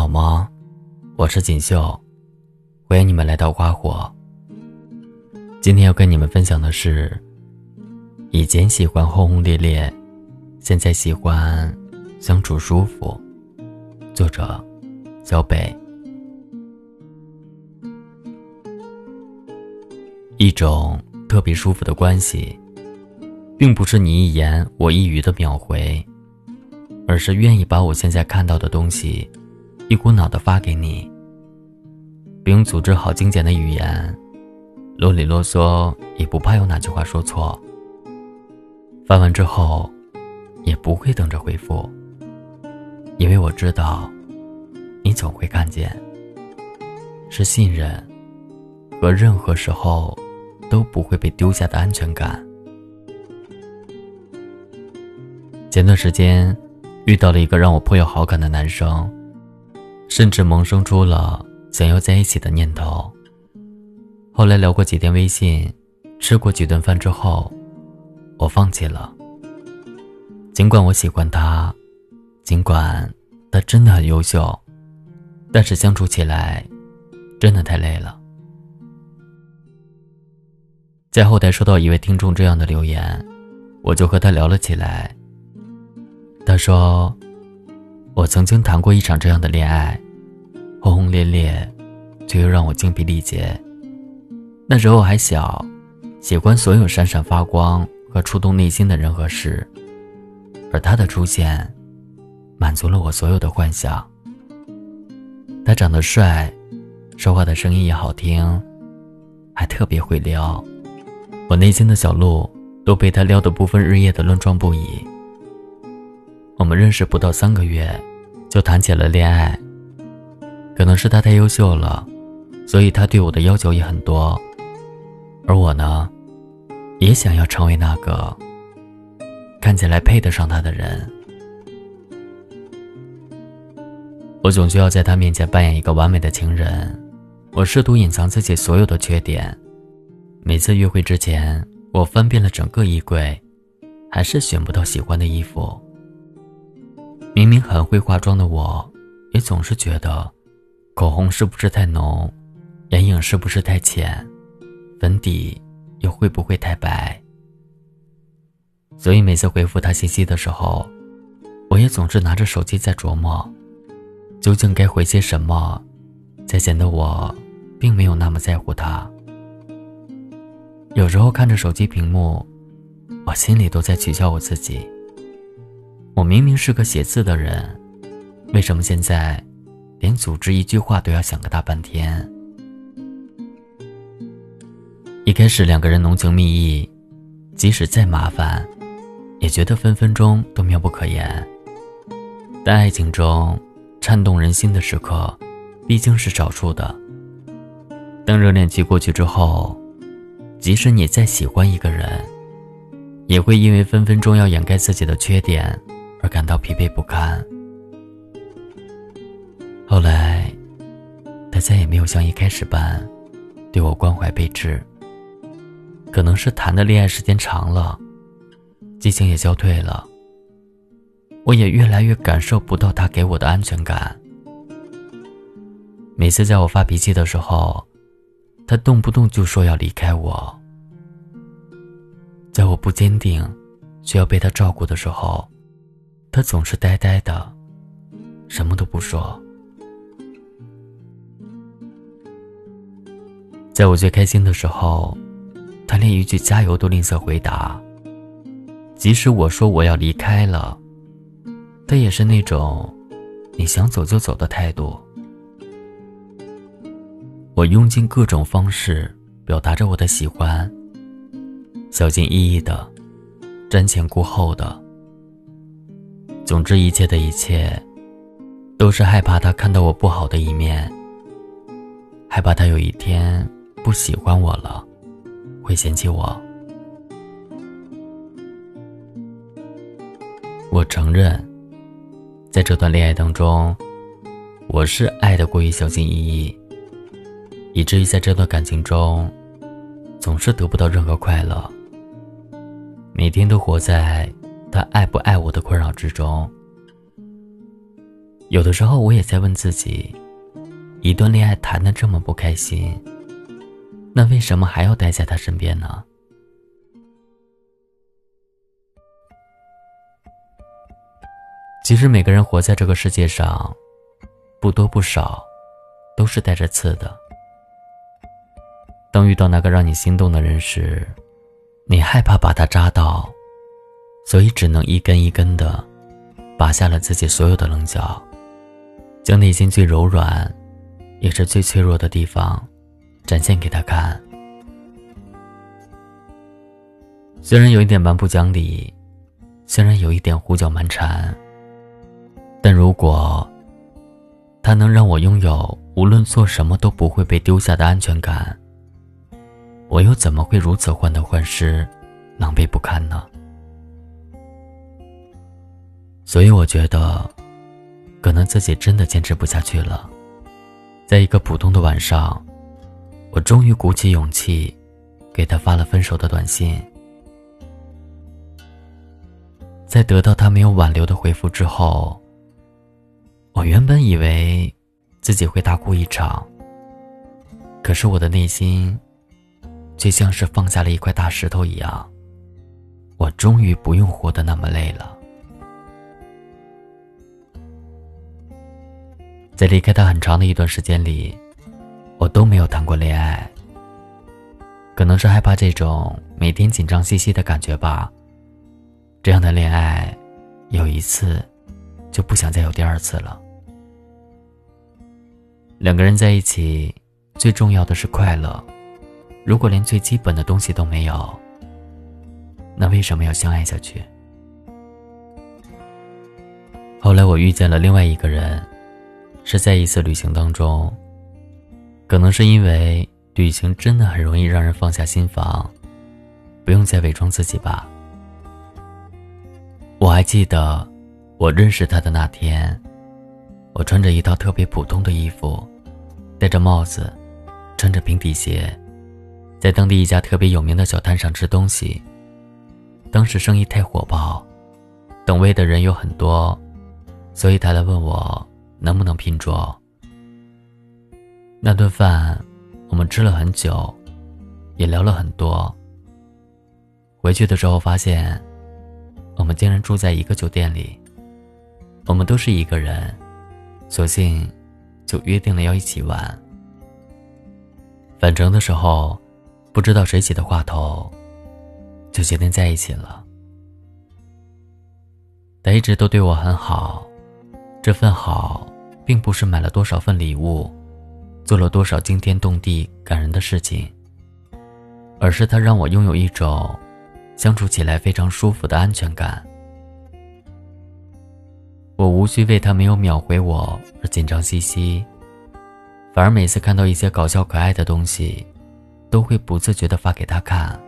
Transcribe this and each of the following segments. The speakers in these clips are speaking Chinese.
好吗？我是锦绣，欢迎你们来到花火。今天要跟你们分享的是：以前喜欢轰轰烈烈，现在喜欢相处舒服。作者：小北。一种特别舒服的关系，并不是你一言我一语的秒回。而是愿意把我现在看到的东西，一股脑的发给你，不用组织好精简的语言，啰里啰嗦也不怕有哪句话说错。发完之后，也不会等着回复，因为我知道，你总会看见。是信任，和任何时候都不会被丢下的安全感。前段时间。遇到了一个让我颇有好感的男生，甚至萌生出了想要在一起的念头。后来聊过几天微信，吃过几顿饭之后，我放弃了。尽管我喜欢他，尽管他真的很优秀，但是相处起来真的太累了。在后台收到一位听众这样的留言，我就和他聊了起来。他说：“我曾经谈过一场这样的恋爱，轰轰烈烈，却又让我精疲力竭。那时候还小，喜欢所有闪闪发光和触动内心的人和事，而他的出现，满足了我所有的幻想。他长得帅，说话的声音也好听，还特别会撩，我内心的小鹿都被他撩得不分日夜的乱撞不已。”我们认识不到三个月，就谈起了恋爱。可能是他太优秀了，所以他对我的要求也很多。而我呢，也想要成为那个看起来配得上他的人。我总需要在他面前扮演一个完美的情人。我试图隐藏自己所有的缺点。每次约会之前，我翻遍了整个衣柜，还是选不到喜欢的衣服。明明很会化妆的我，也总是觉得，口红是不是太浓，眼影是不是太浅，粉底又会不会太白。所以每次回复他信息的时候，我也总是拿着手机在琢磨，究竟该回些什么，才显得我并没有那么在乎他。有时候看着手机屏幕，我心里都在取笑我自己。我明明是个写字的人，为什么现在连组织一句话都要想个大半天？一开始两个人浓情蜜意，即使再麻烦，也觉得分分钟都妙不可言。但爱情中颤动人心的时刻，毕竟是少数的。当热恋期过去之后，即使你再喜欢一个人，也会因为分分钟要掩盖自己的缺点。而感到疲惫不堪。后来，他再也没有像一开始般对我关怀备至。可能是谈的恋爱时间长了，激情也消退了。我也越来越感受不到他给我的安全感。每次在我发脾气的时候，他动不动就说要离开我。在我不坚定，需要被他照顾的时候。他总是呆呆的，什么都不说。在我最开心的时候，他连一句加油都吝啬回答。即使我说我要离开了，他也是那种你想走就走的态度。我用尽各种方式表达着我的喜欢，小心翼翼的，瞻前顾后的。总之，一切的一切，都是害怕他看到我不好的一面，害怕他有一天不喜欢我了，会嫌弃我。我承认，在这段恋爱当中，我是爱的过于小心翼翼，以至于在这段感情中，总是得不到任何快乐，每天都活在。他爱不爱我的困扰之中，有的时候，我也在问自己：一段恋爱谈的这么不开心，那为什么还要待在他身边呢？其实，每个人活在这个世界上，不多不少，都是带着刺的。当遇到那个让你心动的人时，你害怕把他扎到，所以只能一根一根的拔下了自己所有的棱角，将内心最柔软，也是最脆弱的地方展现给他看。虽然有一点蛮不讲理，虽然有一点胡搅蛮缠，但如果他能让我拥有无论做什么都不会被丢下的安全感。我又怎么会如此患得患失、狼狈不堪呢？所以我觉得，可能自己真的坚持不下去了。在一个普通的晚上，我终于鼓起勇气，给他发了分手的短信。在得到他没有挽留的回复之后，我原本以为自己会大哭一场，可是我的内心……却像是放下了一块大石头一样，我终于不用活得那么累了。在离开他很长的一段时间里，我都没有谈过恋爱。可能是害怕这种每天紧张兮兮的感觉吧。这样的恋爱，有一次，就不想再有第二次了。两个人在一起，最重要的是快乐。如果连最基本的东西都没有，那为什么要相爱下去？后来我遇见了另外一个人，是在一次旅行当中。可能是因为旅行真的很容易让人放下心防，不用再伪装自己吧。我还记得我认识他的那天，我穿着一套特别普通的衣服，戴着帽子，穿着平底鞋。在当地一家特别有名的小摊上吃东西。当时生意太火爆，等位的人有很多，所以他来问我能不能拼桌。那顿饭，我们吃了很久，也聊了很多。回去的时候发现，我们竟然住在一个酒店里。我们都是一个人，索性就约定了要一起玩。返程的时候。不知道谁起的话头，就决定在一起了。他一直都对我很好，这份好，并不是买了多少份礼物，做了多少惊天动地感人的事情，而是他让我拥有一种相处起来非常舒服的安全感。我无需为他没有秒回我而紧张兮兮，反而每次看到一些搞笑可爱的东西。都会不自觉地发给他看，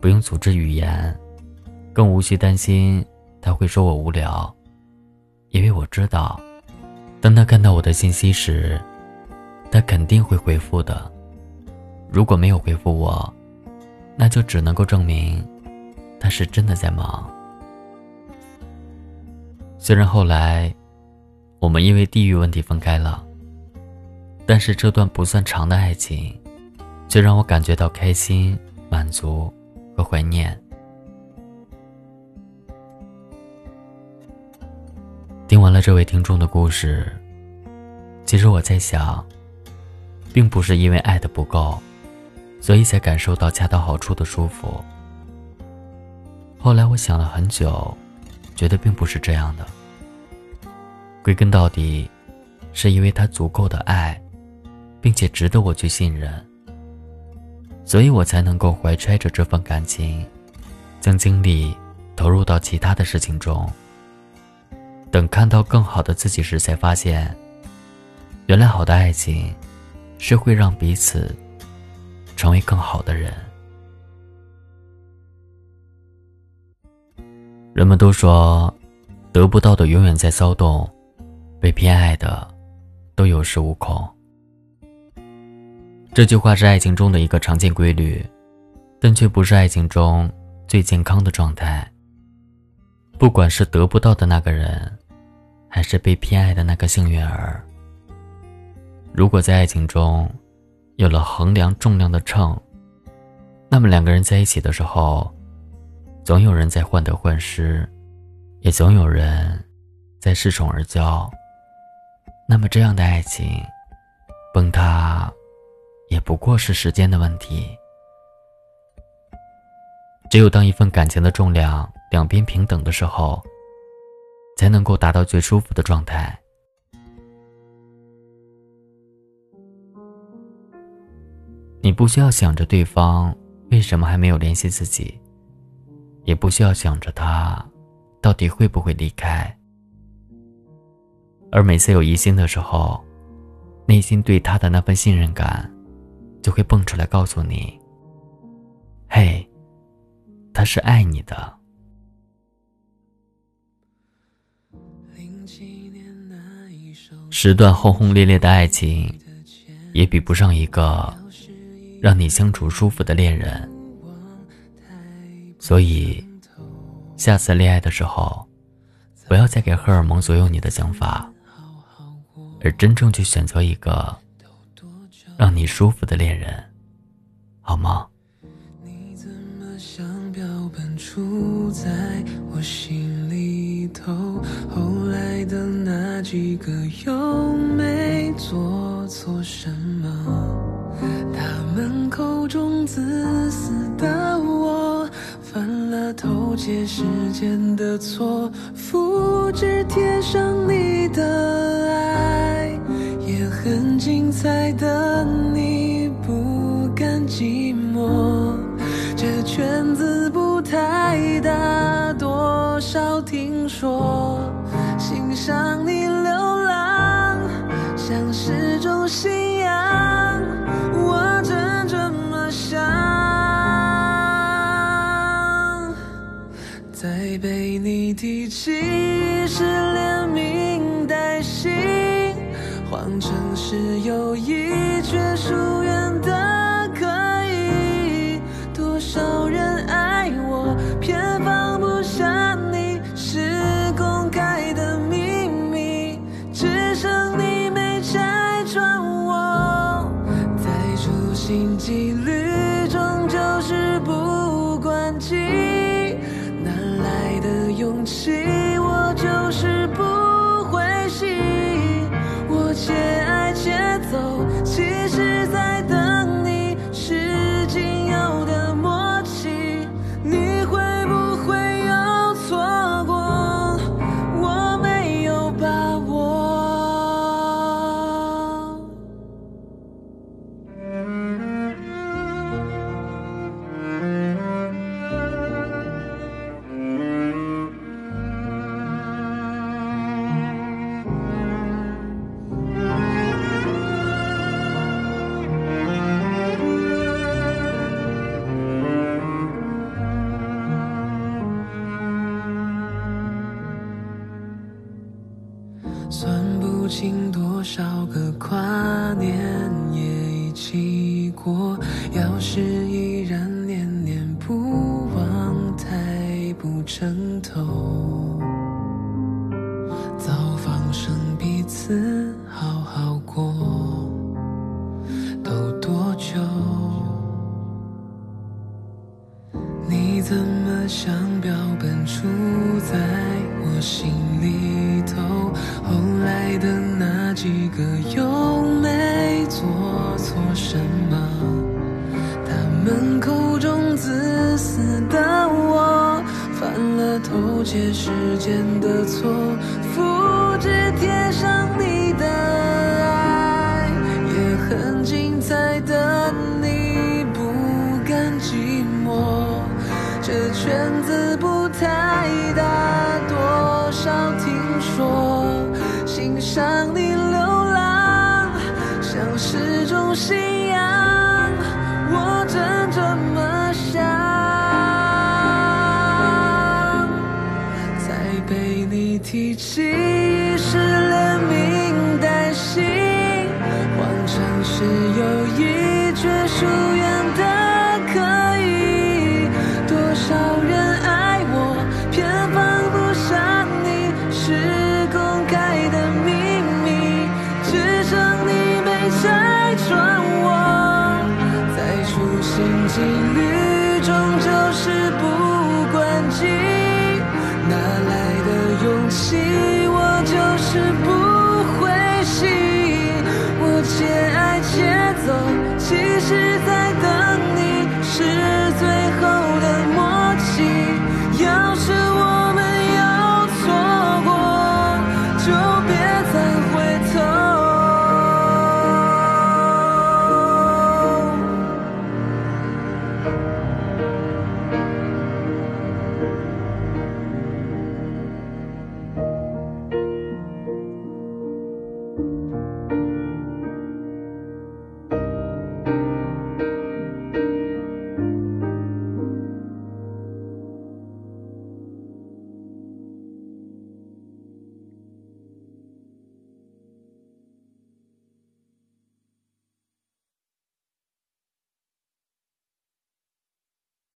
不用组织语言，更无需担心他会说我无聊，因为我知道，当他看到我的信息时，他肯定会回复的。如果没有回复我，那就只能够证明他是真的在忙。虽然后来我们因为地域问题分开了，但是这段不算长的爱情。却让我感觉到开心、满足和怀念。听完了这位听众的故事，其实我在想，并不是因为爱的不够，所以才感受到恰到好处的舒服。后来我想了很久，觉得并不是这样的。归根到底，是因为他足够的爱，并且值得我去信任。所以我才能够怀揣着这份感情，将精力投入到其他的事情中。等看到更好的自己时，才发现，原来好的爱情，是会让彼此成为更好的人。人们都说，得不到的永远在骚动，被偏爱的，都有恃无恐。这句话是爱情中的一个常见规律，但却不是爱情中最健康的状态。不管是得不到的那个人，还是被偏爱的那个幸运儿。如果在爱情中，有了衡量重量的秤，那么两个人在一起的时候，总有人在患得患失，也总有人在恃宠而骄。那么这样的爱情，崩塌，也不过是时间的问题。只有当一份感情的重量两边平等的时候，才能够达到最舒服的状态。你不需要想着对方为什么还没有联系自己，也不需要想着他到底会不会离开。而每次有疑心的时候，内心对他的那份信任感，就会蹦出来告诉你：“嘿。”他是爱你的。十段轰轰烈烈的爱情，也比不上一个让你相处舒服的恋人。所以，下次恋爱的时候，不要再给荷尔蒙左右你的想法，而真正去选择一个让你舒服的恋人，好吗？住在我心里头，的那几个又没做错什么？他们口中自私的我，犯了偷窃时间的错，复制贴上你的爱，也很精彩的你不甘寂寞，这圈子不。太大，多少听说，欣赏你旅终究事不关己，依然念念不忘，太不称头。自私的我，犯了偷窃时间的错，是不关机，哪来的勇气？我就是不灰心。我且爱且走，其实在等。